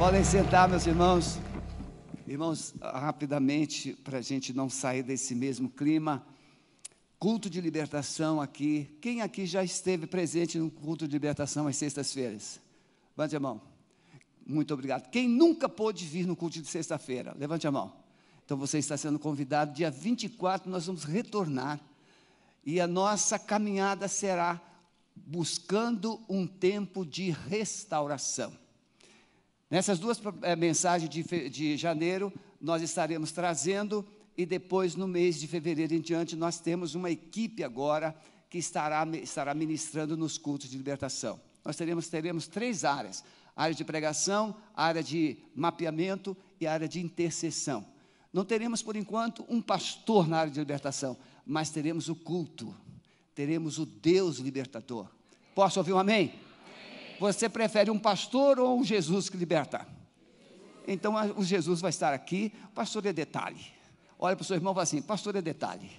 Podem sentar, meus irmãos. Irmãos, rapidamente, para a gente não sair desse mesmo clima, culto de libertação aqui. Quem aqui já esteve presente no culto de libertação às sextas-feiras? Levante a mão. Muito obrigado. Quem nunca pôde vir no culto de sexta-feira? Levante a mão. Então você está sendo convidado. Dia 24 nós vamos retornar. E a nossa caminhada será buscando um tempo de restauração. Nessas duas é, mensagens de, de janeiro, nós estaremos trazendo, e depois, no mês de fevereiro em diante, nós temos uma equipe agora que estará, estará ministrando nos cultos de libertação. Nós teremos, teremos três áreas: área de pregação, área de mapeamento e área de intercessão. Não teremos, por enquanto, um pastor na área de libertação, mas teremos o culto, teremos o Deus libertador. Posso ouvir um amém? Você prefere um pastor ou um Jesus que liberta? Então o Jesus vai estar aqui, pastor é detalhe. Olha para o seu irmão e fala assim: pastor é detalhe.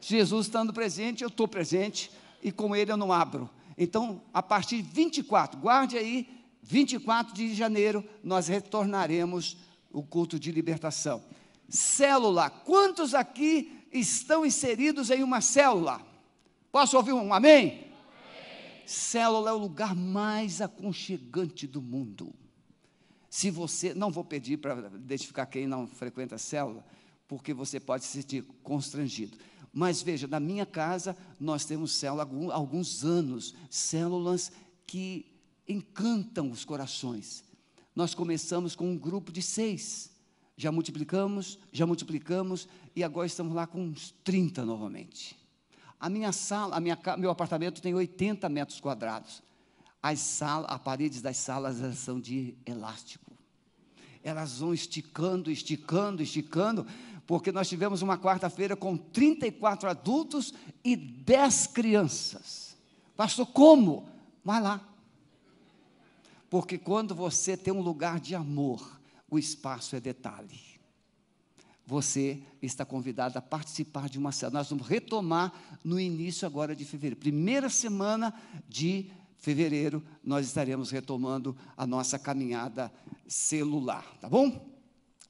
Jesus estando presente, eu estou presente, e com ele eu não abro. Então, a partir de 24, guarde aí, 24 de janeiro, nós retornaremos o culto de libertação. Célula, quantos aqui estão inseridos em uma célula? Posso ouvir um amém? Célula é o lugar mais aconchegante do mundo. Se você, não vou pedir para identificar quem não frequenta a célula, porque você pode se sentir constrangido. Mas veja, na minha casa nós temos célula há alguns anos, células que encantam os corações. Nós começamos com um grupo de seis, já multiplicamos, já multiplicamos, e agora estamos lá com uns 30 novamente. A minha sala, a minha, meu apartamento tem 80 metros quadrados. As salas, as paredes das salas são de elástico. Elas vão esticando, esticando, esticando, porque nós tivemos uma quarta-feira com 34 adultos e 10 crianças. Pastor, como? Vai lá. Porque quando você tem um lugar de amor, o espaço é detalhe você está convidado a participar de uma célula. Nós vamos retomar no início agora de fevereiro. Primeira semana de fevereiro, nós estaremos retomando a nossa caminhada celular, tá bom?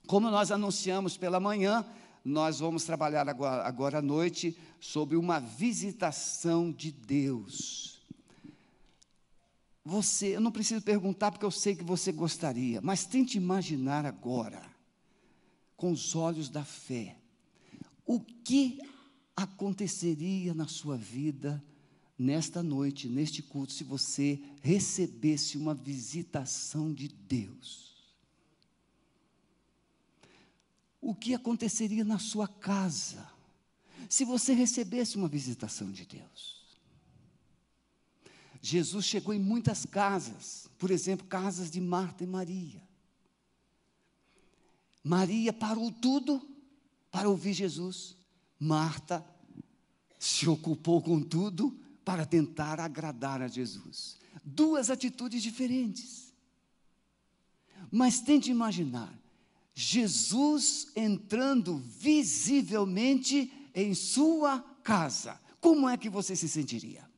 Como nós anunciamos pela manhã, nós vamos trabalhar agora, agora à noite sobre uma visitação de Deus. Você, eu não preciso perguntar porque eu sei que você gostaria, mas tente imaginar agora com os olhos da fé, o que aconteceria na sua vida nesta noite, neste culto, se você recebesse uma visitação de Deus? O que aconteceria na sua casa se você recebesse uma visitação de Deus? Jesus chegou em muitas casas, por exemplo, casas de Marta e Maria. Maria parou tudo para ouvir Jesus. Marta se ocupou com tudo para tentar agradar a Jesus. Duas atitudes diferentes. Mas tente imaginar Jesus entrando visivelmente em sua casa. Como é que você se sentiria?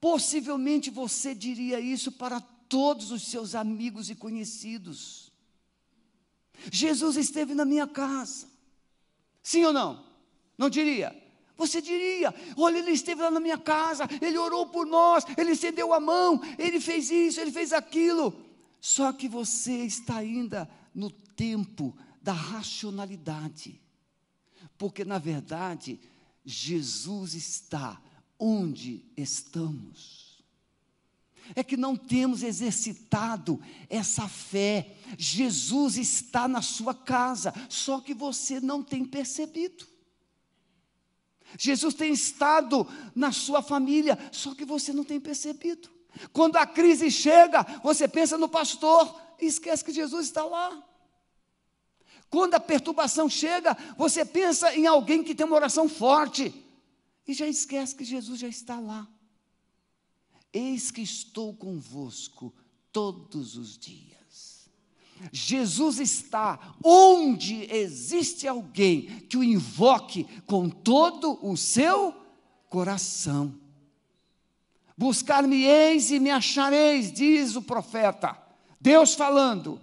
Possivelmente você diria isso para todos os seus amigos e conhecidos. Jesus esteve na minha casa. Sim ou não? Não diria? Você diria: olha, ele esteve lá na minha casa, ele orou por nós, ele estendeu a mão, ele fez isso, ele fez aquilo. Só que você está ainda no tempo da racionalidade, porque na verdade, Jesus está onde estamos é que não temos exercitado essa fé. Jesus está na sua casa, só que você não tem percebido. Jesus tem estado na sua família, só que você não tem percebido. Quando a crise chega, você pensa no pastor e esquece que Jesus está lá. Quando a perturbação chega, você pensa em alguém que tem uma oração forte e já esquece que Jesus já está lá. Eis que estou convosco todos os dias. Jesus está onde existe alguém que o invoque com todo o seu coração. Buscar-me-eis e me achareis, diz o profeta. Deus falando.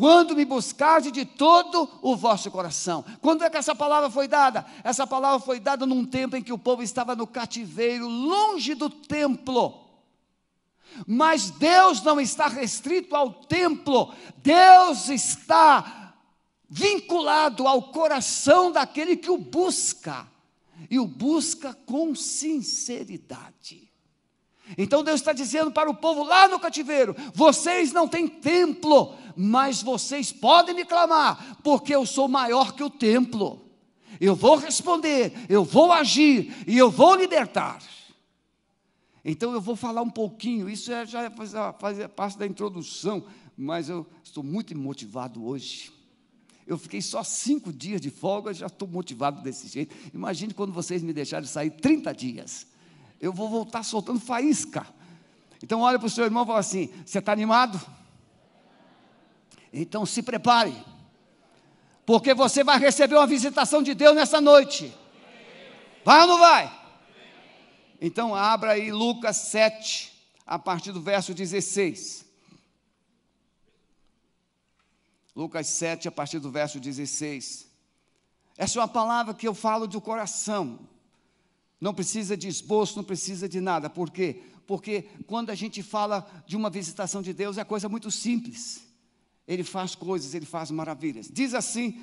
Quando me buscardes de todo o vosso coração. Quando é que essa palavra foi dada? Essa palavra foi dada num tempo em que o povo estava no cativeiro, longe do templo. Mas Deus não está restrito ao templo, Deus está vinculado ao coração daquele que o busca, e o busca com sinceridade. Então Deus está dizendo para o povo lá no cativeiro: vocês não têm templo, mas vocês podem me clamar, porque eu sou maior que o templo. Eu vou responder, eu vou agir e eu vou libertar. Então eu vou falar um pouquinho, isso é, já faz, faz parte da introdução, mas eu estou muito motivado hoje. Eu fiquei só cinco dias de folga, já estou motivado desse jeito. Imagine quando vocês me deixarem sair 30 dias eu vou voltar soltando faísca. Então olha para o seu irmão e fala assim: você está animado? Então se prepare, porque você vai receber uma visitação de Deus nessa noite. Vai ou não vai? Então abra aí Lucas 7, a partir do verso 16. Lucas 7, a partir do verso 16. Essa é uma palavra que eu falo do coração. Não precisa de esboço, não precisa de nada. Por quê? Porque quando a gente fala de uma visitação de Deus, é coisa muito simples. Ele faz coisas, ele faz maravilhas. Diz assim,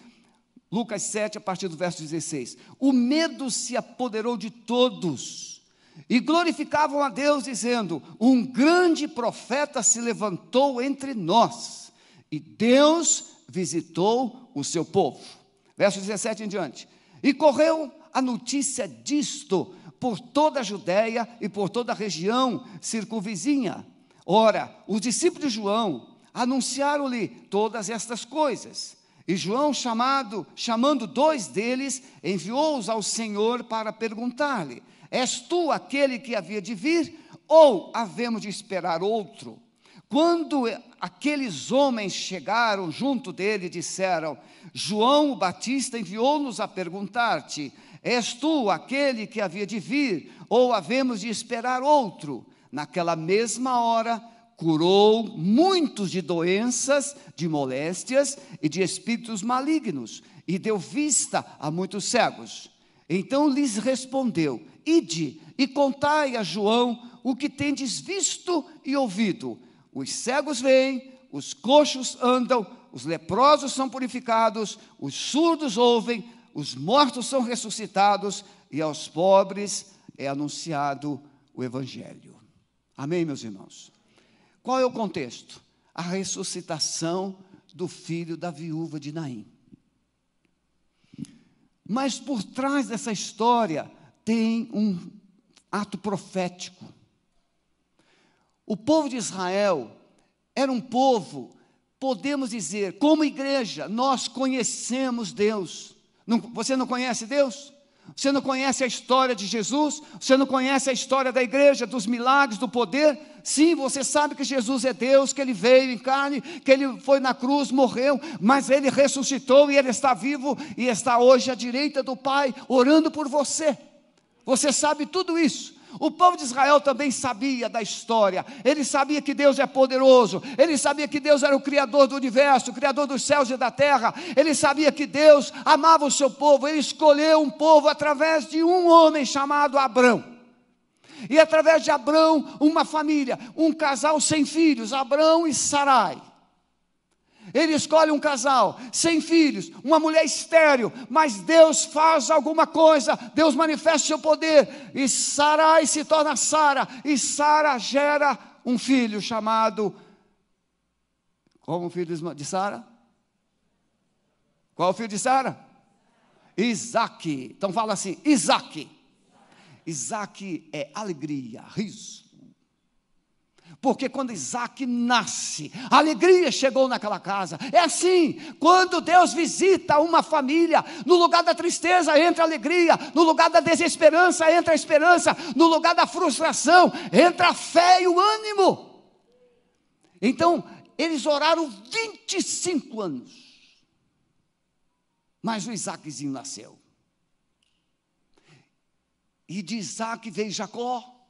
Lucas 7, a partir do verso 16: O medo se apoderou de todos, e glorificavam a Deus, dizendo: Um grande profeta se levantou entre nós, e Deus visitou o seu povo. Verso 17 em diante. E correu a notícia disto por toda a Judéia e por toda a região circunvizinha. Ora, os discípulos de João anunciaram-lhe todas estas coisas. E João, chamado, chamando dois deles, enviou-os ao Senhor para perguntar-lhe: És tu aquele que havia de vir, ou havemos de esperar outro? Quando aqueles homens chegaram junto dele, disseram: João o Batista enviou-nos a perguntar-te: És tu aquele que havia de vir, ou havemos de esperar outro? Naquela mesma hora, curou muitos de doenças, de moléstias e de espíritos malignos, e deu vista a muitos cegos. Então lhes respondeu: Ide e contai a João o que tendes visto e ouvido. Os cegos veem, os coxos andam, os leprosos são purificados, os surdos ouvem, os mortos são ressuscitados e aos pobres é anunciado o Evangelho. Amém, meus irmãos? Qual é o contexto? A ressuscitação do filho da viúva de Naim. Mas por trás dessa história tem um ato profético. O povo de Israel era um povo, podemos dizer, como igreja, nós conhecemos Deus. Não, você não conhece Deus? Você não conhece a história de Jesus? Você não conhece a história da igreja, dos milagres, do poder? Sim, você sabe que Jesus é Deus, que ele veio em carne, que ele foi na cruz, morreu, mas ele ressuscitou e ele está vivo e está hoje à direita do Pai, orando por você. Você sabe tudo isso. O povo de Israel também sabia da história, ele sabia que Deus é poderoso, ele sabia que Deus era o Criador do universo, o Criador dos céus e da terra, ele sabia que Deus amava o seu povo, ele escolheu um povo através de um homem chamado Abrão. E através de Abrão, uma família, um casal sem filhos, Abrão e Sarai. Ele escolhe um casal sem filhos, uma mulher estéril, mas Deus faz alguma coisa, Deus manifesta seu poder, e Sarai se torna Sara, e Sara gera um filho chamado. Como o filho de Sara? Qual o filho de Sara? Isaac. Então fala assim: Isaac. Isaac é alegria, riso porque quando Isaac nasce, a alegria chegou naquela casa. É assim, quando Deus visita uma família, no lugar da tristeza entra a alegria, no lugar da desesperança entra a esperança, no lugar da frustração entra a fé e o ânimo. Então, eles oraram 25 anos. Mas o Isaaczinho nasceu. E de Isaac veio Jacó.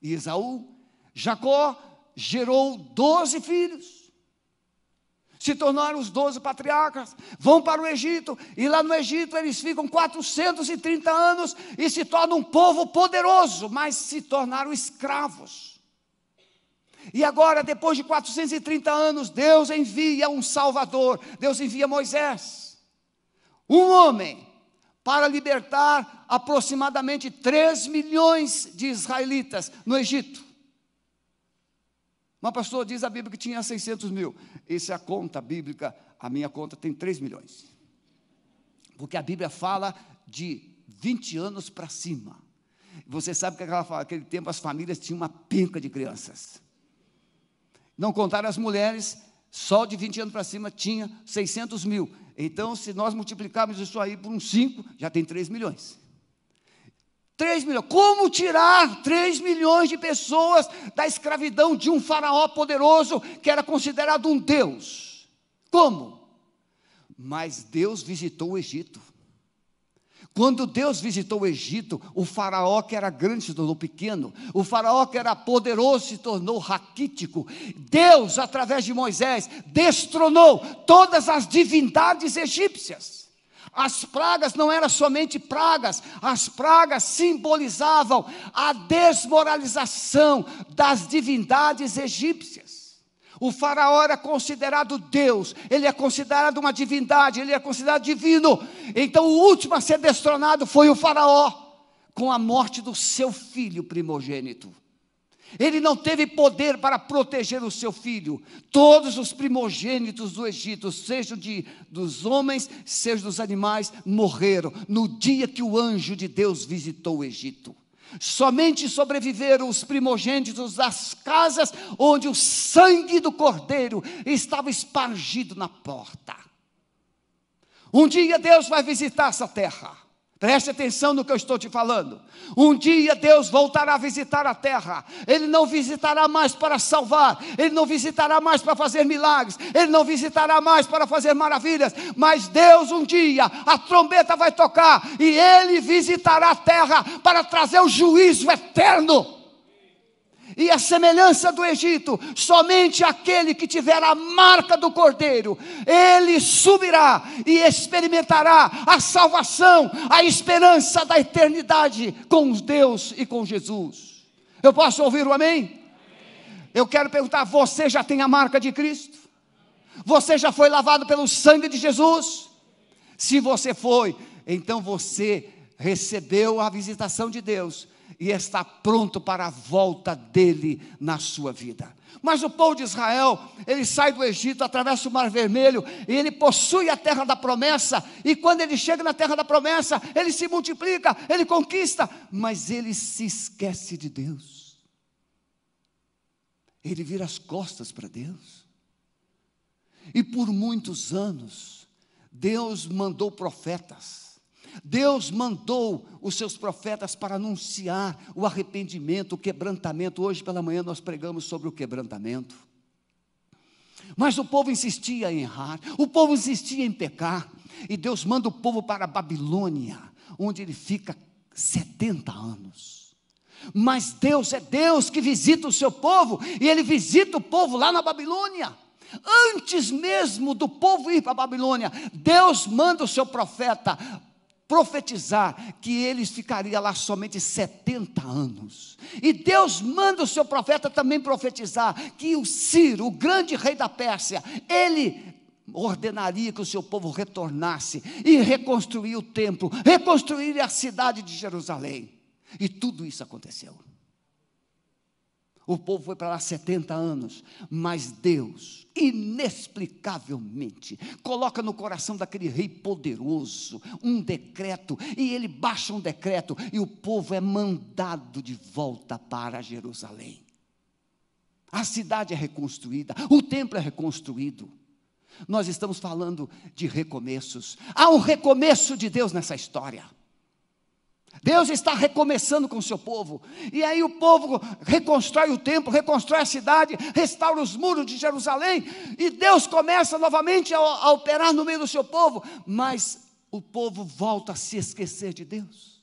e Esaú. Jacó gerou doze filhos. Se tornaram os doze patriarcas, vão para o Egito, e lá no Egito eles ficam 430 anos e se tornam um povo poderoso, mas se tornaram escravos. E agora, depois de 430 anos, Deus envia um Salvador, Deus envia Moisés, um homem, para libertar aproximadamente 3 milhões de israelitas no Egito. Uma pastora diz a Bíblia que tinha 600 mil. Essa é a conta bíblica, a minha conta tem 3 milhões. Porque a Bíblia fala de 20 anos para cima. Você sabe que naquele tempo as famílias tinham uma penca de crianças. Não contaram as mulheres, só de 20 anos para cima tinha 600 mil. Então, se nós multiplicarmos isso aí por uns 5, já tem 3 milhões. 3 milhões. Como tirar 3 milhões de pessoas da escravidão de um faraó poderoso que era considerado um Deus? Como? Mas Deus visitou o Egito. Quando Deus visitou o Egito, o faraó que era grande se tornou pequeno, o faraó que era poderoso se tornou raquítico. Deus, através de Moisés, destronou todas as divindades egípcias. As pragas não eram somente pragas, as pragas simbolizavam a desmoralização das divindades egípcias. O faraó era considerado Deus, ele é considerado uma divindade, ele é considerado divino. Então o último a ser destronado foi o faraó, com a morte do seu filho primogênito. Ele não teve poder para proteger o seu filho. Todos os primogênitos do Egito, seja de, dos homens, seja dos animais, morreram no dia que o anjo de Deus visitou o Egito. Somente sobreviveram os primogênitos das casas onde o sangue do cordeiro estava espargido na porta. Um dia Deus vai visitar essa terra. Preste atenção no que eu estou te falando. Um dia Deus voltará a visitar a terra. Ele não visitará mais para salvar, ele não visitará mais para fazer milagres, ele não visitará mais para fazer maravilhas, mas Deus um dia, a trombeta vai tocar e ele visitará a terra para trazer o juízo eterno e a semelhança do Egito, somente aquele que tiver a marca do Cordeiro, ele subirá e experimentará a salvação, a esperança da eternidade com Deus e com Jesus. Eu posso ouvir o amém? Eu quero perguntar: você já tem a marca de Cristo? Você já foi lavado pelo sangue de Jesus? Se você foi, então você recebeu a visitação de Deus e está pronto para a volta dele na sua vida. Mas o povo de Israel, ele sai do Egito, atravessa o Mar Vermelho, e ele possui a terra da promessa, e quando ele chega na terra da promessa, ele se multiplica, ele conquista, mas ele se esquece de Deus. Ele vira as costas para Deus. E por muitos anos, Deus mandou profetas, Deus mandou os seus profetas para anunciar o arrependimento, o quebrantamento. Hoje pela manhã nós pregamos sobre o quebrantamento. Mas o povo insistia em errar, o povo insistia em pecar, e Deus manda o povo para a Babilônia, onde ele fica 70 anos. Mas Deus é Deus que visita o seu povo, e ele visita o povo lá na Babilônia. Antes mesmo do povo ir para a Babilônia, Deus manda o seu profeta profetizar que eles ficariam lá somente 70 anos. E Deus manda o seu profeta também profetizar que o Ciro, o grande rei da Pérsia, ele ordenaria que o seu povo retornasse e reconstruir o templo, reconstruir a cidade de Jerusalém. E tudo isso aconteceu. O povo foi para lá 70 anos, mas Deus, inexplicavelmente, coloca no coração daquele rei poderoso um decreto, e ele baixa um decreto, e o povo é mandado de volta para Jerusalém. A cidade é reconstruída, o templo é reconstruído. Nós estamos falando de recomeços. Há um recomeço de Deus nessa história. Deus está recomeçando com o seu povo. E aí o povo reconstrói o templo, reconstrói a cidade, restaura os muros de Jerusalém. E Deus começa novamente a, a operar no meio do seu povo. Mas o povo volta a se esquecer de Deus.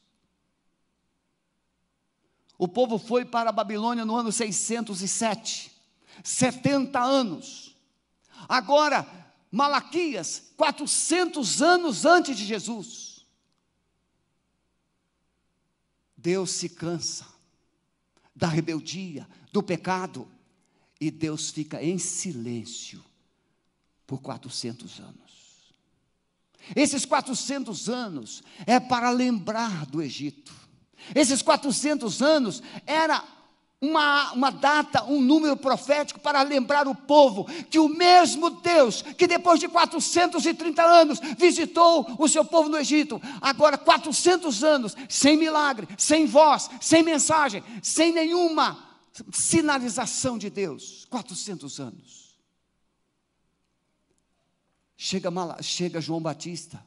O povo foi para a Babilônia no ano 607, 70 anos. Agora, Malaquias, 400 anos antes de Jesus. Deus se cansa da rebeldia, do pecado, e Deus fica em silêncio por 400 anos. Esses 400 anos é para lembrar do Egito. Esses 400 anos era uma, uma data, um número profético para lembrar o povo que o mesmo Deus que depois de 430 anos visitou o seu povo no Egito, agora 400 anos sem milagre, sem voz, sem mensagem, sem nenhuma sinalização de Deus, 400 anos. Chega, chega João Batista,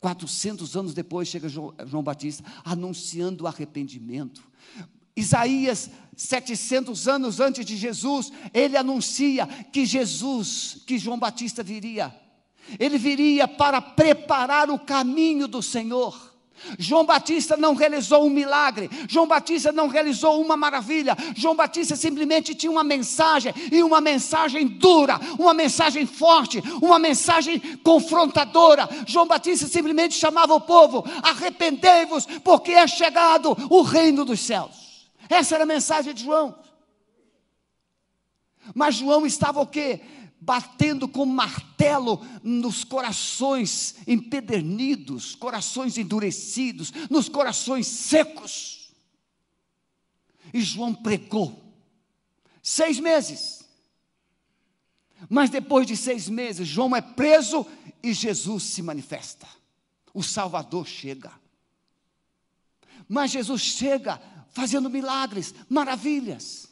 400 anos depois chega João, João Batista, anunciando arrependimento. Isaías, 700 anos antes de Jesus, ele anuncia que Jesus, que João Batista viria. Ele viria para preparar o caminho do Senhor. João Batista não realizou um milagre, João Batista não realizou uma maravilha, João Batista simplesmente tinha uma mensagem, e uma mensagem dura, uma mensagem forte, uma mensagem confrontadora. João Batista simplesmente chamava o povo: arrependei-vos, porque é chegado o reino dos céus. Essa era a mensagem de João. Mas João estava o quê? batendo com martelo nos corações empedernidos, corações endurecidos, nos corações secos. E João pregou seis meses. Mas depois de seis meses, João é preso e Jesus se manifesta. O Salvador chega. Mas Jesus chega fazendo milagres, maravilhas.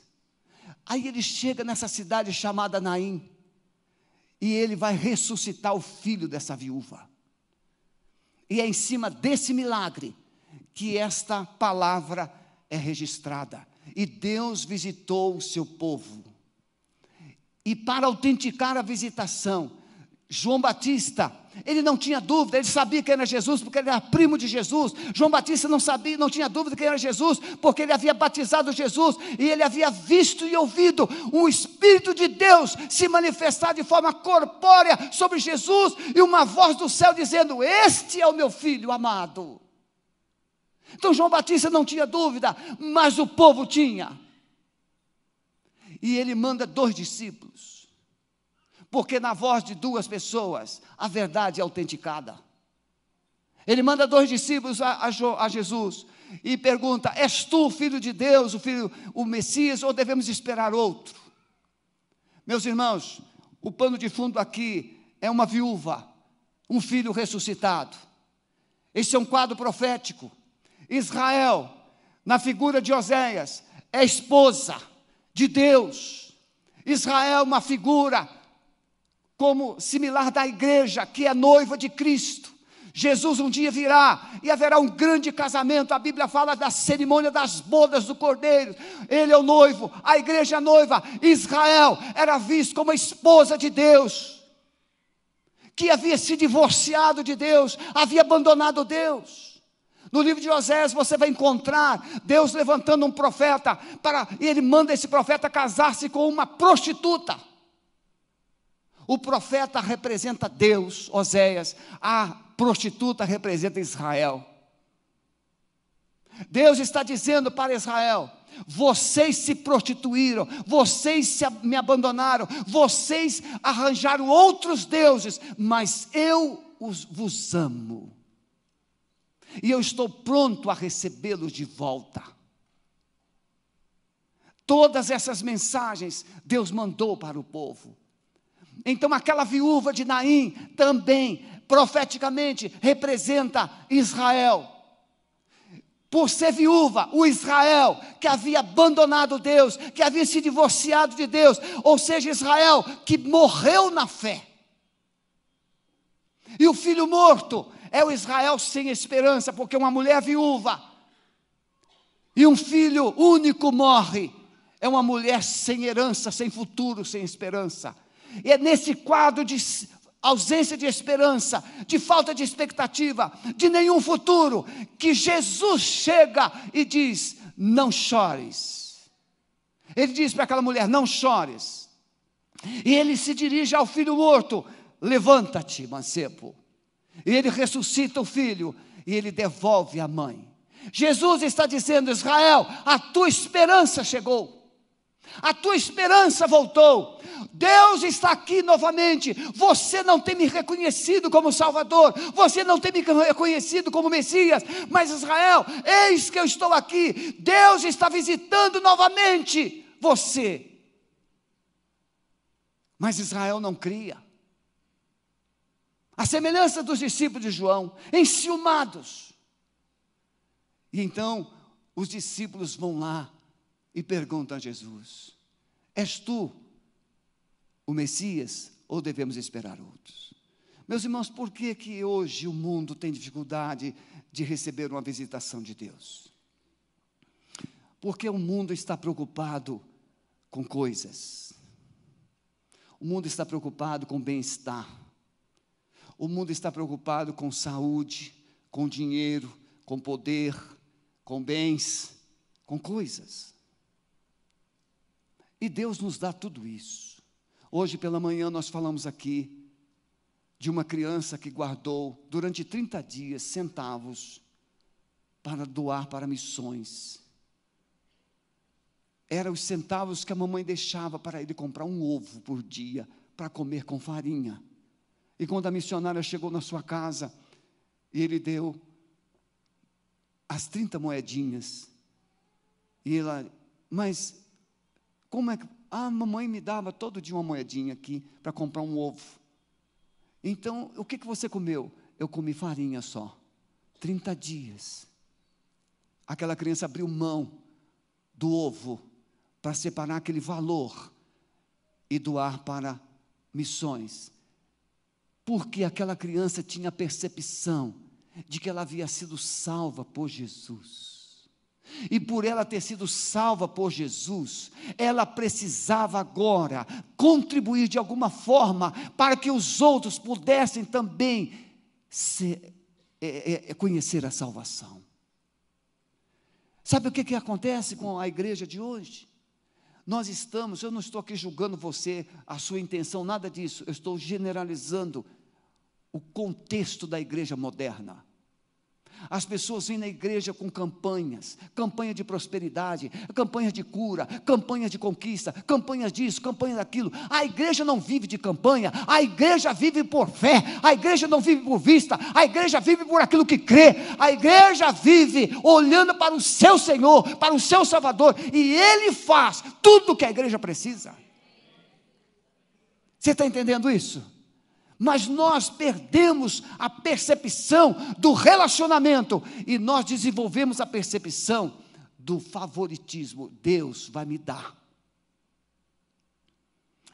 Aí ele chega nessa cidade chamada Naim e ele vai ressuscitar o filho dessa viúva. E é em cima desse milagre que esta palavra é registrada. E Deus visitou o seu povo. E para autenticar a visitação, João Batista, ele não tinha dúvida, ele sabia que era Jesus, porque ele era primo de Jesus. João Batista não sabia, não tinha dúvida que era Jesus, porque ele havia batizado Jesus e ele havia visto e ouvido o Espírito de Deus se manifestar de forma corpórea sobre Jesus e uma voz do céu dizendo: Este é o meu filho amado. Então João Batista não tinha dúvida, mas o povo tinha. E ele manda dois discípulos porque na voz de duas pessoas a verdade é autenticada. Ele manda dois discípulos a, a, a, Jesus e pergunta: És tu o filho de Deus, o filho, o Messias, ou devemos esperar outro? Meus irmãos, o pano de fundo aqui é uma viúva, um filho ressuscitado. Esse é um quadro profético. Israel, na figura de Oséias, é esposa de Deus. Israel, uma figura como similar da igreja, que é noiva de Cristo. Jesus um dia virá e haverá um grande casamento. A Bíblia fala da cerimônia das bodas do cordeiro. Ele é o noivo, a igreja é a noiva. Israel era visto como a esposa de Deus, que havia se divorciado de Deus, havia abandonado Deus. No livro de Osés você vai encontrar Deus levantando um profeta para e ele manda esse profeta casar-se com uma prostituta. O profeta representa Deus, Oséias, a prostituta representa Israel. Deus está dizendo para Israel: vocês se prostituíram, vocês se, me abandonaram, vocês arranjaram outros deuses, mas eu os, vos amo, e eu estou pronto a recebê-los de volta. Todas essas mensagens Deus mandou para o povo. Então, aquela viúva de Naim também, profeticamente, representa Israel. Por ser viúva, o Israel que havia abandonado Deus, que havia se divorciado de Deus, ou seja, Israel que morreu na fé. E o filho morto é o Israel sem esperança, porque uma mulher viúva e um filho único morre, é uma mulher sem herança, sem futuro, sem esperança. E é nesse quadro de ausência de esperança, de falta de expectativa, de nenhum futuro, que Jesus chega e diz: não chores. Ele diz para aquela mulher: não chores. E ele se dirige ao filho morto: levanta-te, mancebo. E ele ressuscita o filho e ele devolve a mãe. Jesus está dizendo: Israel, a tua esperança chegou. A tua esperança voltou. Deus está aqui novamente. Você não tem me reconhecido como Salvador, você não tem me reconhecido como Messias, mas Israel, eis que eu estou aqui. Deus está visitando novamente você. Mas Israel não cria. A semelhança dos discípulos de João, enciumados. E então os discípulos vão lá e perguntam a Jesus: És tu o Messias ou devemos esperar outros? Meus irmãos, por que que hoje o mundo tem dificuldade de receber uma visitação de Deus? Porque o mundo está preocupado com coisas. O mundo está preocupado com bem-estar. O mundo está preocupado com saúde, com dinheiro, com poder, com bens, com coisas. E Deus nos dá tudo isso. Hoje pela manhã nós falamos aqui de uma criança que guardou durante 30 dias centavos para doar para missões. Eram os centavos que a mamãe deixava para ele comprar um ovo por dia para comer com farinha. E quando a missionária chegou na sua casa, ele deu as 30 moedinhas. E ela, mas como é que. Ah, a mamãe me dava todo dia uma moedinha aqui para comprar um ovo. Então, o que, que você comeu? Eu comi farinha só. 30 dias. Aquela criança abriu mão do ovo para separar aquele valor e doar para missões. Porque aquela criança tinha percepção de que ela havia sido salva por Jesus. E por ela ter sido salva por Jesus, ela precisava agora contribuir de alguma forma para que os outros pudessem também se, é, é, é, conhecer a salvação. Sabe o que, que acontece com a igreja de hoje? Nós estamos, eu não estou aqui julgando você, a sua intenção, nada disso, eu estou generalizando o contexto da igreja moderna. As pessoas vêm na igreja com campanhas, campanha de prosperidade, campanhas de cura, campanhas de conquista, campanhas disso, campanha daquilo. A igreja não vive de campanha, a igreja vive por fé, a igreja não vive por vista, a igreja vive por aquilo que crê, a igreja vive olhando para o seu Senhor, para o seu Salvador, e Ele faz tudo o que a igreja precisa. Você está entendendo isso? Mas nós perdemos a percepção do relacionamento e nós desenvolvemos a percepção do favoritismo. Deus vai me dar.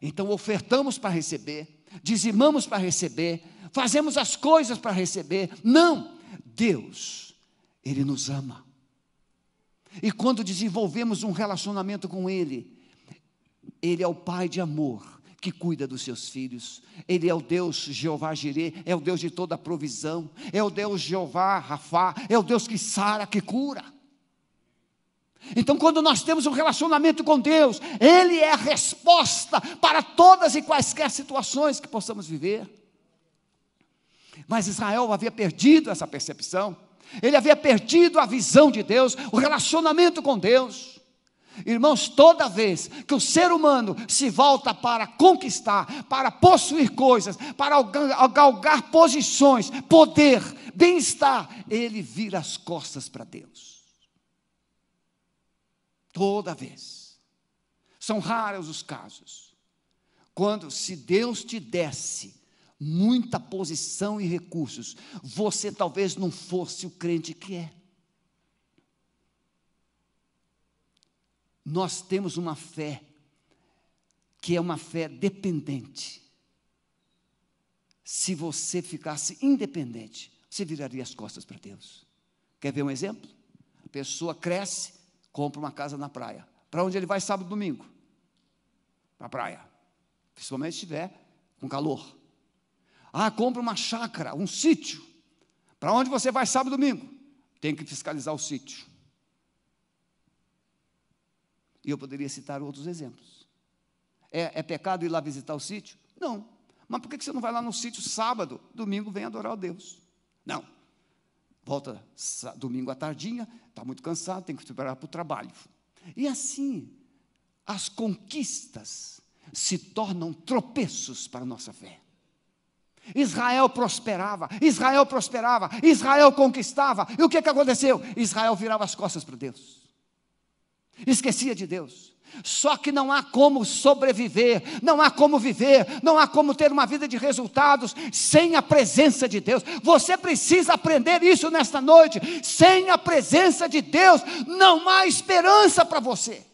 Então ofertamos para receber, dizimamos para receber, fazemos as coisas para receber. Não, Deus, Ele nos ama. E quando desenvolvemos um relacionamento com Ele, Ele é o Pai de amor que cuida dos seus filhos. Ele é o Deus Jeová Jirê, é o Deus de toda provisão, é o Deus Jeová Rafá, é o Deus que sara, que cura. Então, quando nós temos um relacionamento com Deus, Ele é a resposta para todas e quaisquer situações que possamos viver. Mas Israel havia perdido essa percepção, ele havia perdido a visão de Deus, o relacionamento com Deus. Irmãos, toda vez que o ser humano se volta para conquistar, para possuir coisas, para galgar posições, poder, bem-estar, ele vira as costas para Deus. Toda vez. São raros os casos. Quando, se Deus te desse muita posição e recursos, você talvez não fosse o crente que é. Nós temos uma fé que é uma fé dependente. Se você ficasse independente, você viraria as costas para Deus. Quer ver um exemplo? A pessoa cresce, compra uma casa na praia. Para onde ele vai sábado e domingo? Para a praia. Principalmente se estiver com calor. Ah, compra uma chácara, um sítio. Para onde você vai sábado e domingo? Tem que fiscalizar o sítio. E eu poderia citar outros exemplos. É, é pecado ir lá visitar o sítio? Não. Mas por que você não vai lá no sítio sábado? Domingo vem adorar a Deus. Não. Volta domingo à tardinha, está muito cansado, tem que se preparar para o trabalho. E assim, as conquistas se tornam tropeços para a nossa fé. Israel prosperava, Israel prosperava, Israel conquistava. E o que, que aconteceu? Israel virava as costas para Deus, esquecia de Deus. Só que não há como sobreviver, não há como viver, não há como ter uma vida de resultados sem a presença de Deus. Você precisa aprender isso nesta noite. Sem a presença de Deus, não há esperança para você.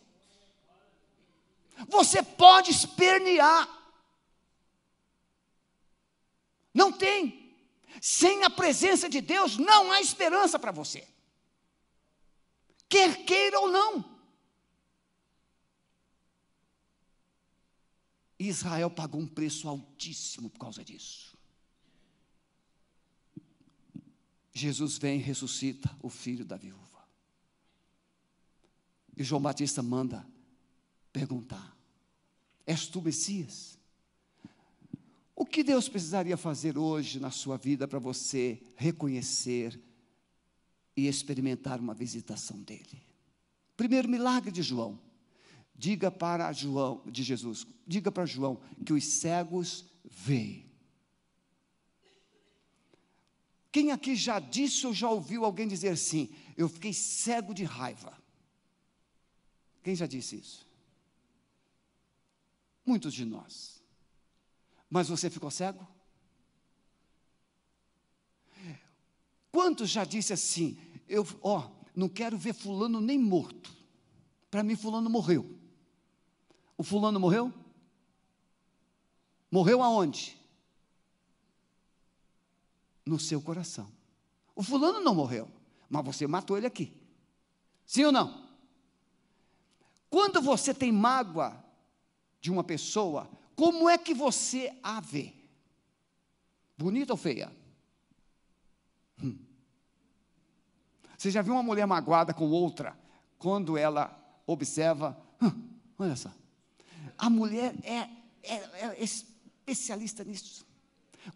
Você pode espernear, não tem. Sem a presença de Deus, não há esperança para você. Quer queira ou não. Israel pagou um preço altíssimo por causa disso. Jesus vem e ressuscita o filho da viúva. E João Batista manda perguntar: És tu Messias? O que Deus precisaria fazer hoje na sua vida para você reconhecer e experimentar uma visitação dele? Primeiro milagre de João. Diga para João, de Jesus, diga para João que os cegos veem. Quem aqui já disse ou já ouviu alguém dizer assim: Eu fiquei cego de raiva? Quem já disse isso? Muitos de nós. Mas você ficou cego? Quantos já disse assim? Eu, ó, não quero ver fulano nem morto. Para mim fulano morreu. O fulano morreu? Morreu aonde? No seu coração. O fulano não morreu, mas você matou ele aqui. Sim ou não? Quando você tem mágoa de uma pessoa, como é que você a vê? Bonita ou feia? Hum. Você já viu uma mulher magoada com outra quando ela observa? Hum, olha só. A mulher é, é, é especialista nisso.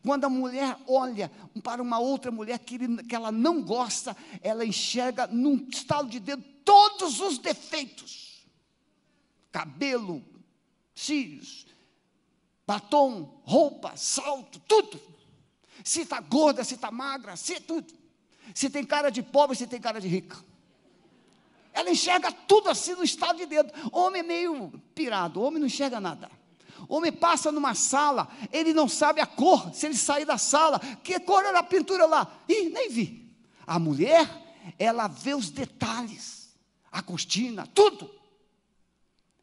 Quando a mulher olha para uma outra mulher que, que ela não gosta, ela enxerga num estalo de dedo todos os defeitos: cabelo, cílios, batom, roupa, salto, tudo. Se está gorda, se está magra, se tudo. Se tem cara de pobre, se tem cara de rica. Ela enxerga tudo assim no estado de dedo. Homem é meio pirado, homem não enxerga nada. Homem passa numa sala, ele não sabe a cor, se ele sair da sala, que cor era a pintura lá? Ih, nem vi. A mulher, ela vê os detalhes, a cortina, tudo.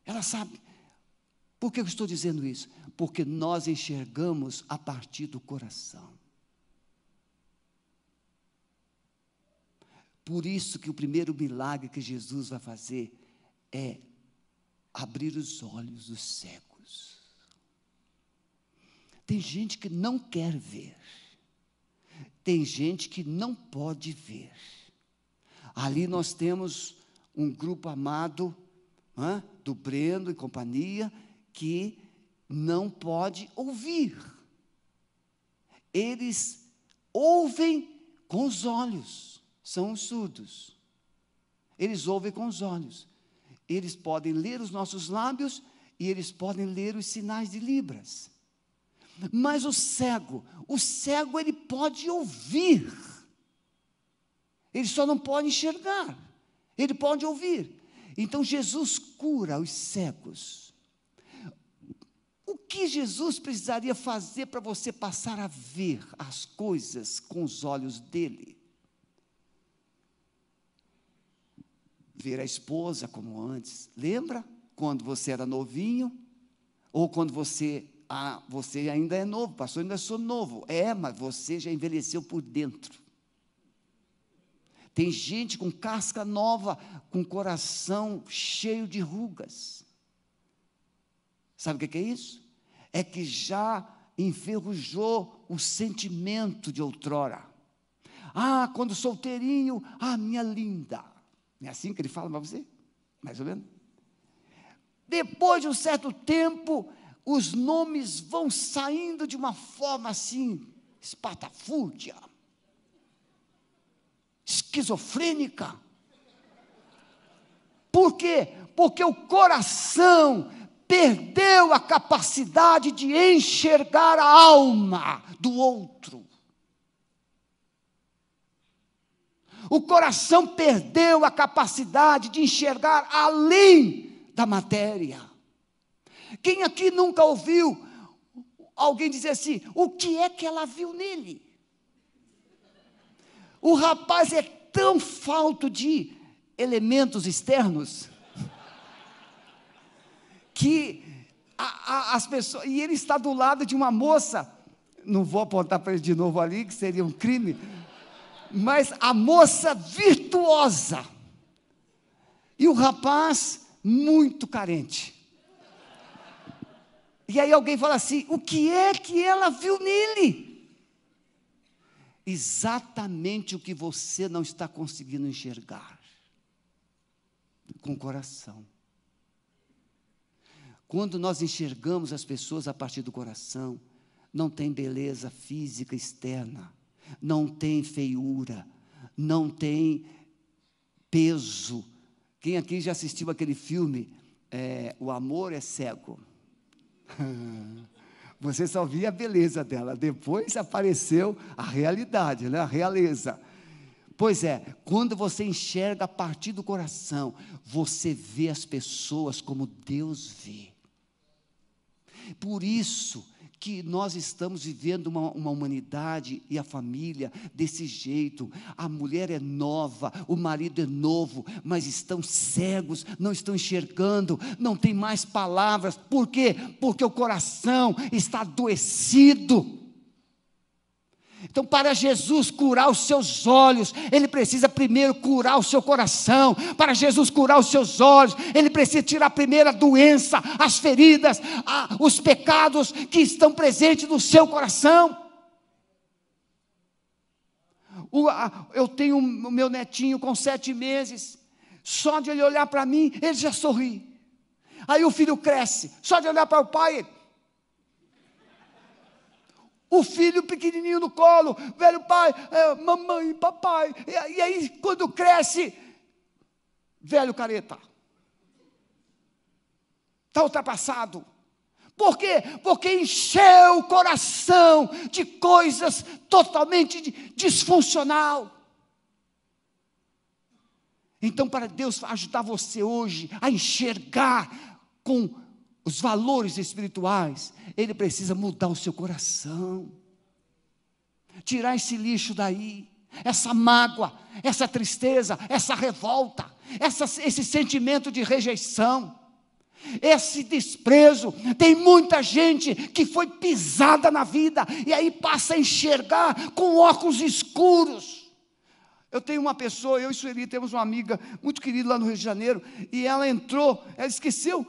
Ela sabe. Por que eu estou dizendo isso? Porque nós enxergamos a partir do coração. Por isso que o primeiro milagre que Jesus vai fazer é abrir os olhos dos cegos. Tem gente que não quer ver. Tem gente que não pode ver. Ali nós temos um grupo amado, do Breno e companhia, que não pode ouvir. Eles ouvem com os olhos, são os surdos. Eles ouvem com os olhos. Eles podem ler os nossos lábios e eles podem ler os sinais de Libras. Mas o cego, o cego ele pode ouvir. Ele só não pode enxergar. Ele pode ouvir. Então Jesus cura os cegos o que Jesus precisaria fazer para você passar a ver as coisas com os olhos dele? Ver a esposa como antes. Lembra quando você era novinho? Ou quando você, ah, você ainda é novo, pastor, ainda sou novo. É, mas você já envelheceu por dentro. Tem gente com casca nova, com coração cheio de rugas. Sabe o que é isso? É que já enferrujou o sentimento de outrora. Ah, quando solteirinho, ah, minha linda. Não é assim que ele fala para você? Mais ou menos? Depois de um certo tempo, os nomes vão saindo de uma forma assim, espatafúrdia, esquizofrênica. Por quê? Porque o coração perdeu a capacidade de enxergar a alma do outro. O coração perdeu a capacidade de enxergar além da matéria. Quem aqui nunca ouviu alguém dizer assim: o que é que ela viu nele? O rapaz é tão falto de elementos externos que a, a, as pessoas. E ele está do lado de uma moça. Não vou apontar para ele de novo ali, que seria um crime. Mas a moça virtuosa. E o rapaz muito carente. E aí alguém fala assim: o que é que ela viu nele? Exatamente o que você não está conseguindo enxergar com o coração. Quando nós enxergamos as pessoas a partir do coração, não tem beleza física externa, não tem feiura, não tem peso. Quem aqui já assistiu aquele filme, é, O Amor é Cego? Você só via a beleza dela, depois apareceu a realidade, né? a realeza. Pois é, quando você enxerga a partir do coração, você vê as pessoas como Deus vê. Por isso que nós estamos vivendo uma, uma, humanidade e a família desse jeito. A mulher é nova, o marido é novo, mas estão cegos, não estão enxergando, não tem mais palavras. Por quê? Porque o coração está adoecido. Então, para Jesus curar os seus olhos, Ele precisa primeiro curar o seu coração. Para Jesus curar os seus olhos, Ele precisa tirar primeiro a doença, as feridas, a, os pecados que estão presentes no seu coração. O, a, eu tenho o meu netinho com sete meses, só de ele olhar para mim, ele já sorri. Aí o filho cresce, só de olhar para o pai, o filho pequenininho no colo, velho pai, é, mamãe, papai. E, e aí, quando cresce, velho careta. Está ultrapassado. Por quê? Porque encheu o coração de coisas totalmente disfuncional. Então, para Deus ajudar você hoje a enxergar com os valores espirituais, ele precisa mudar o seu coração, tirar esse lixo daí, essa mágoa, essa tristeza, essa revolta, essa, esse sentimento de rejeição, esse desprezo. Tem muita gente que foi pisada na vida e aí passa a enxergar com óculos escuros. Eu tenho uma pessoa, eu e Sueli temos uma amiga muito querida lá no Rio de Janeiro, e ela entrou, ela esqueceu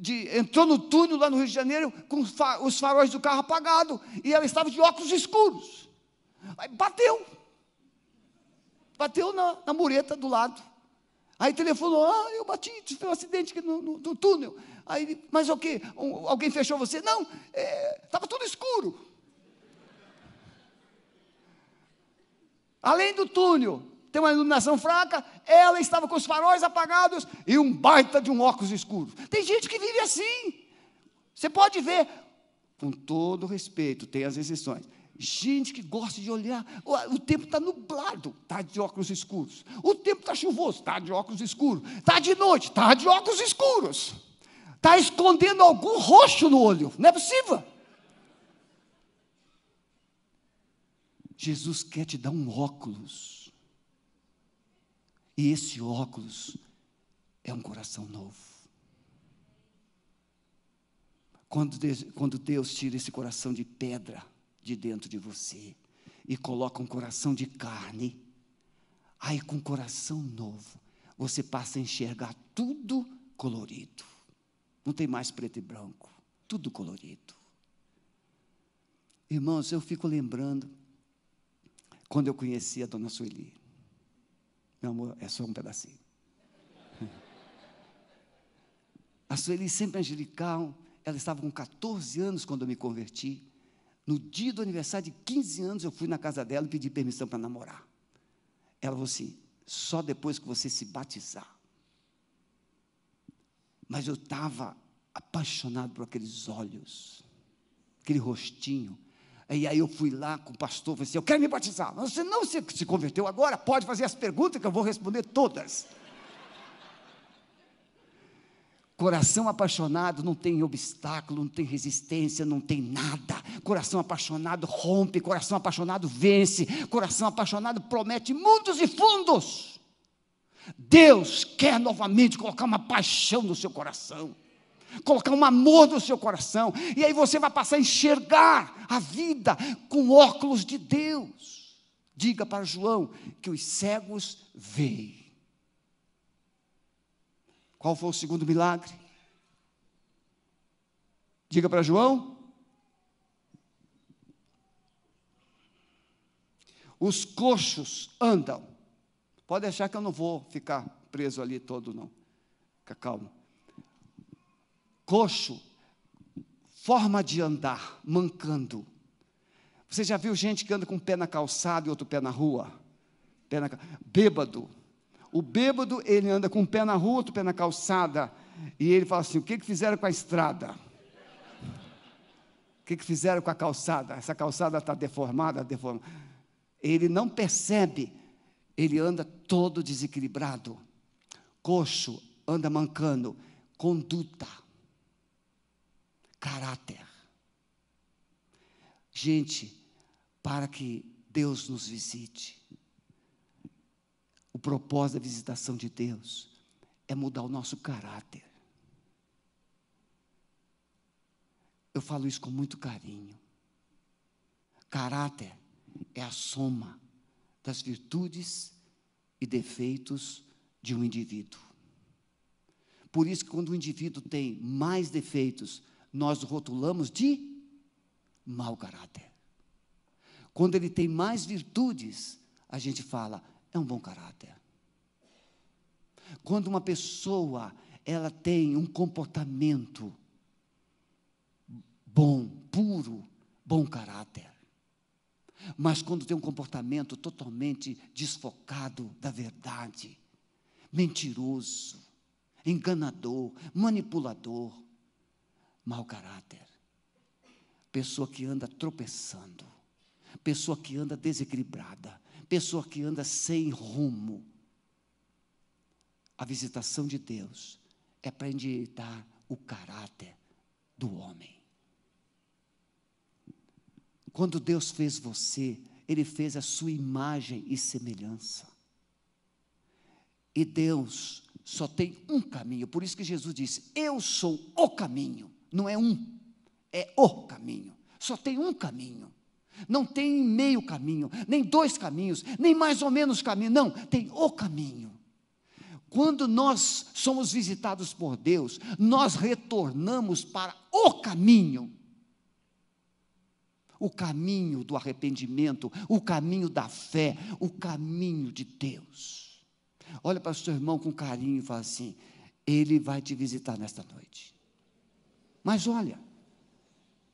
de, entrou no túnel lá no Rio de Janeiro com os faróis do carro apagados e ela estava de óculos escuros. Aí bateu. Bateu na, na mureta do lado. Aí telefonou, ah, eu bati, tive um acidente aqui no, no, no túnel. Aí, mas o que? Um, alguém fechou você? Não, estava é, tudo escuro. Além do túnel, tem uma iluminação fraca, ela estava com os faróis apagados e um baita de um óculos escuro. Tem gente que vive assim. Você pode ver, com todo respeito, tem as exceções. Gente que gosta de olhar, o tempo está nublado, está de óculos escuros. O tempo está chuvoso, está de óculos escuros. Está de noite, está de óculos escuros. Está escondendo algum roxo no olho, não é possível. Jesus quer te dar um óculos e esse óculos é um coração novo. Quando Deus, quando Deus tira esse coração de pedra de dentro de você e coloca um coração de carne, aí com um coração novo, você passa a enxergar tudo colorido. Não tem mais preto e branco, tudo colorido. Irmãos, eu fico lembrando quando eu conheci a dona Sueli. Meu amor, é só um pedacinho. A Sueli sempre angelical, ela estava com 14 anos quando eu me converti. No dia do aniversário de 15 anos, eu fui na casa dela e pedi permissão para namorar. Ela falou assim: só depois que você se batizar. Mas eu estava apaixonado por aqueles olhos, aquele rostinho. E aí eu fui lá com o pastor, falei assim, eu quero me batizar. Você não se, se converteu agora, pode fazer as perguntas que eu vou responder todas. Coração apaixonado não tem obstáculo, não tem resistência, não tem nada. Coração apaixonado rompe, coração apaixonado vence, coração apaixonado promete mundos e fundos. Deus quer novamente colocar uma paixão no seu coração, colocar um amor no seu coração, e aí você vai passar a enxergar a vida com óculos de Deus. Diga para João que os cegos veem qual foi o segundo milagre? Diga para João. Os coxos andam. Pode deixar que eu não vou ficar preso ali todo, não. Fica calmo. Coxo, forma de andar, mancando. Você já viu gente que anda com um pé na calçada e outro pé na rua? Pé na... Bêbado o bêbado, ele anda com um pé na rua, outro pé na calçada, e ele fala assim: o que, que fizeram com a estrada? O que, que fizeram com a calçada? Essa calçada está deformada, deformada. Ele não percebe, ele anda todo desequilibrado, coxo, anda mancando, conduta, caráter. Gente, para que Deus nos visite, o propósito da visitação de Deus é mudar o nosso caráter. Eu falo isso com muito carinho. Caráter é a soma das virtudes e defeitos de um indivíduo. Por isso que quando o indivíduo tem mais defeitos, nós rotulamos de mau caráter. Quando ele tem mais virtudes, a gente fala, é um bom caráter. Quando uma pessoa ela tem um comportamento bom, puro, bom caráter. Mas quando tem um comportamento totalmente desfocado da verdade, mentiroso, enganador, manipulador, mau caráter, pessoa que anda tropeçando, pessoa que anda desequilibrada, pessoa que anda sem rumo. A visitação de Deus é para endireitar o caráter do homem. Quando Deus fez você, Ele fez a sua imagem e semelhança. E Deus só tem um caminho, por isso que Jesus disse: Eu sou o caminho, não é um, é o caminho. Só tem um caminho. Não tem meio caminho, nem dois caminhos, nem mais ou menos caminho, não, tem o caminho. Quando nós somos visitados por Deus, nós retornamos para o caminho. O caminho do arrependimento, o caminho da fé, o caminho de Deus. Olha para o seu irmão com carinho e fala assim: Ele vai te visitar nesta noite. Mas olha,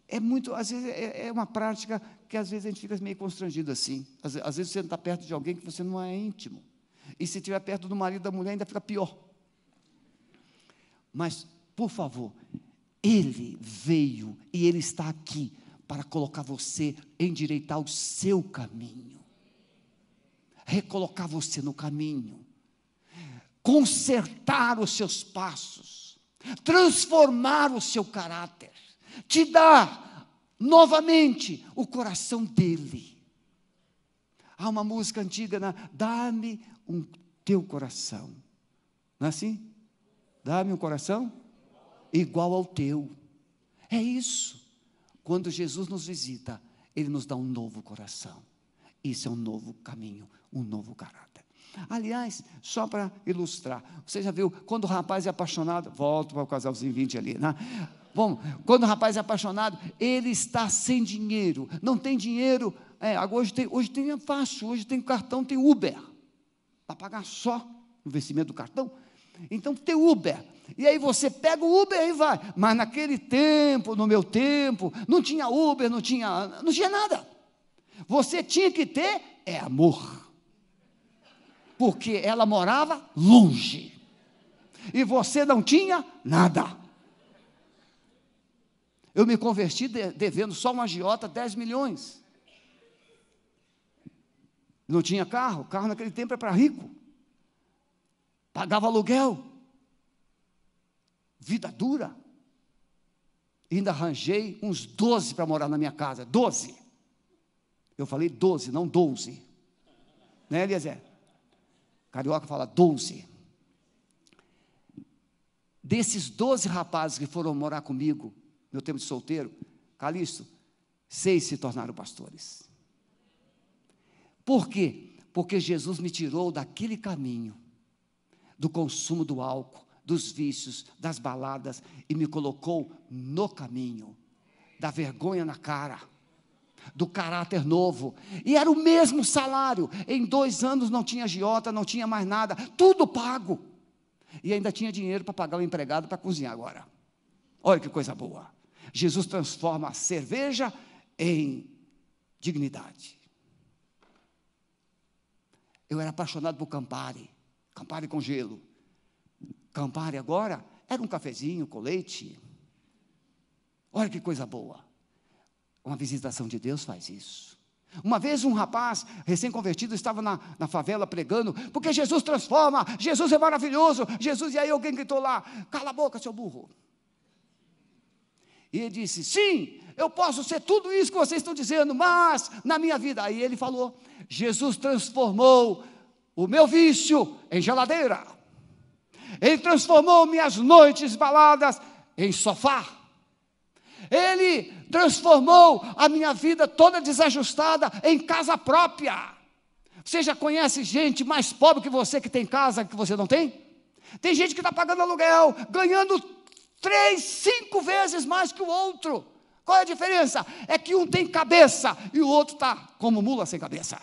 é muito, às vezes é, é, uma prática que às vezes a gente fica meio constrangido assim. Às, às vezes você está perto de alguém que você não é íntimo. E se estiver perto do marido da mulher, ainda fica pior. Mas, por favor, ele veio e ele está aqui para colocar você, endireitar o seu caminho, recolocar você no caminho, consertar os seus passos, transformar o seu caráter te dá novamente o coração dele. Há uma música antiga, né? dá-me um teu coração. Não é assim? Dá-me um coração igual ao teu. É isso. Quando Jesus nos visita, ele nos dá um novo coração. Isso é um novo caminho, um novo caráter. Aliás, só para ilustrar, você já viu, quando o rapaz é apaixonado, volto para o casalzinho 20 ali, né? Bom, quando o rapaz é apaixonado, ele está sem dinheiro, não tem dinheiro. É, hoje tem, hoje tem é fácil, hoje tem cartão, tem Uber, para pagar só o vencimento do cartão. Então tem Uber. E aí você pega o Uber e vai. Mas naquele tempo, no meu tempo, não tinha Uber, não tinha, não tinha nada. Você tinha que ter é amor. Porque ela morava longe. E você não tinha nada. Eu me converti devendo só uma agiota 10 milhões. Não tinha carro, carro naquele tempo é para rico. Pagava aluguel. Vida dura. ainda arranjei uns 12 para morar na minha casa. 12. Eu falei 12, não 12. Né, Eliezer? Carioca fala 12. Desses 12 rapazes que foram morar comigo, meu tempo de solteiro, Calixto, seis se tornaram pastores. Por quê? Porque Jesus me tirou daquele caminho, do consumo do álcool, dos vícios, das baladas, e me colocou no caminho, da vergonha na cara, do caráter novo. E era o mesmo salário. Em dois anos não tinha giota, não tinha mais nada, tudo pago. E ainda tinha dinheiro para pagar o empregado para cozinhar agora. Olha que coisa boa. Jesus transforma a cerveja em dignidade. Eu era apaixonado por Campari, Campari com gelo. Campari agora era um cafezinho com leite. Olha que coisa boa. Uma visitação de Deus faz isso. Uma vez um rapaz recém-convertido estava na, na favela pregando, porque Jesus transforma, Jesus é maravilhoso, Jesus, e aí alguém gritou lá, cala a boca, seu burro. E ele disse: Sim, eu posso ser tudo isso que vocês estão dizendo, mas na minha vida. Aí ele falou: Jesus transformou o meu vício em geladeira, ele transformou minhas noites baladas em sofá, ele transformou a minha vida toda desajustada em casa própria. Você já conhece gente mais pobre que você que tem casa que você não tem? Tem gente que está pagando aluguel, ganhando três, cinco vezes mais que o outro. Qual é a diferença? É que um tem cabeça e o outro está como mula sem cabeça.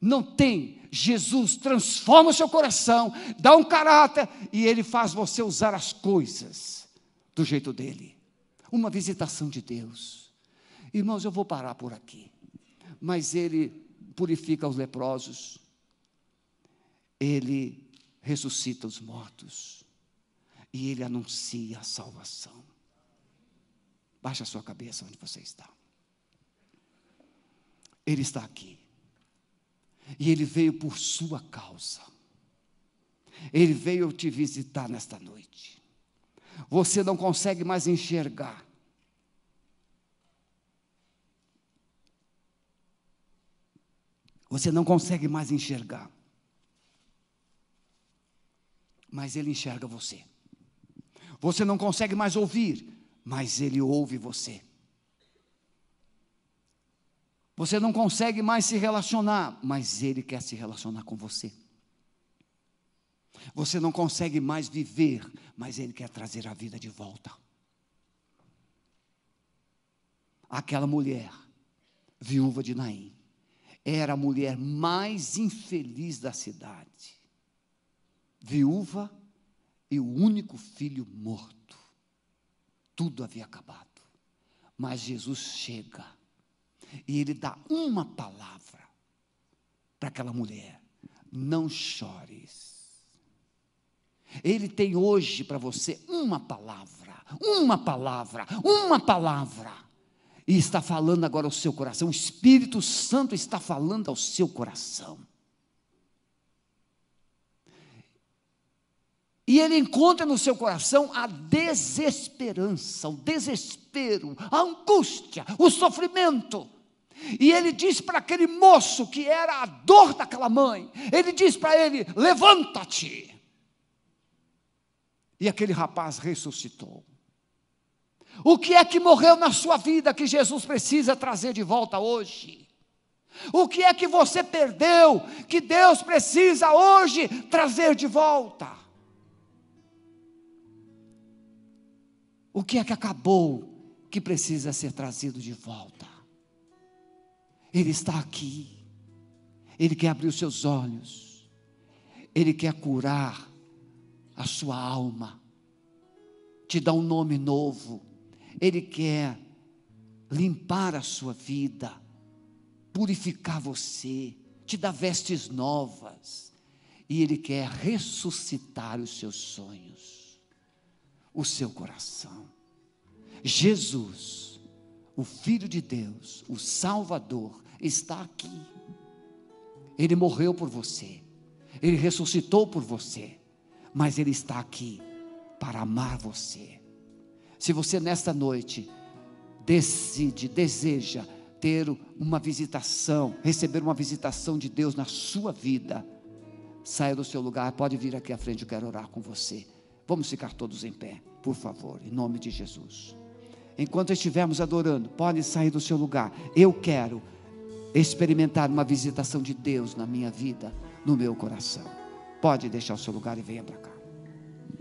Não tem. Jesus transforma o seu coração, dá um caráter e ele faz você usar as coisas do jeito dele. Uma visitação de Deus. Irmãos, eu vou parar por aqui. Mas ele purifica os leprosos. Ele ressuscita os mortos e ele anuncia a salvação. Baixe a sua cabeça onde você está. Ele está aqui. E ele veio por sua causa. Ele veio te visitar nesta noite. Você não consegue mais enxergar. Você não consegue mais enxergar. Mas ele enxerga você. Você não consegue mais ouvir, mas Ele ouve você. Você não consegue mais se relacionar, mas Ele quer se relacionar com você. Você não consegue mais viver, mas Ele quer trazer a vida de volta. Aquela mulher, viúva de Naim, era a mulher mais infeliz da cidade. Viúva e o único filho morto. Tudo havia acabado. Mas Jesus chega e ele dá uma palavra para aquela mulher: não chores. Ele tem hoje para você uma palavra, uma palavra, uma palavra. E está falando agora ao seu coração. O Espírito Santo está falando ao seu coração. E ele encontra no seu coração a desesperança, o desespero, a angústia, o sofrimento. E ele diz para aquele moço que era a dor daquela mãe: ele diz para ele: levanta-te. E aquele rapaz ressuscitou. O que é que morreu na sua vida que Jesus precisa trazer de volta hoje? O que é que você perdeu que Deus precisa hoje trazer de volta? O que é que acabou que precisa ser trazido de volta? Ele está aqui. Ele quer abrir os seus olhos. Ele quer curar a sua alma, te dar um nome novo. Ele quer limpar a sua vida, purificar você, te dar vestes novas. E Ele quer ressuscitar os seus sonhos, o seu coração. Jesus, o Filho de Deus, o Salvador, está aqui. Ele morreu por você, Ele ressuscitou por você, mas Ele está aqui para amar você. Se você nesta noite decide, deseja ter uma visitação, receber uma visitação de Deus na sua vida, saia do seu lugar, pode vir aqui à frente, eu quero orar com você. Vamos ficar todos em pé, por favor, em nome de Jesus. Enquanto estivermos adorando, pode sair do seu lugar. Eu quero experimentar uma visitação de Deus na minha vida, no meu coração. Pode deixar o seu lugar e venha para cá.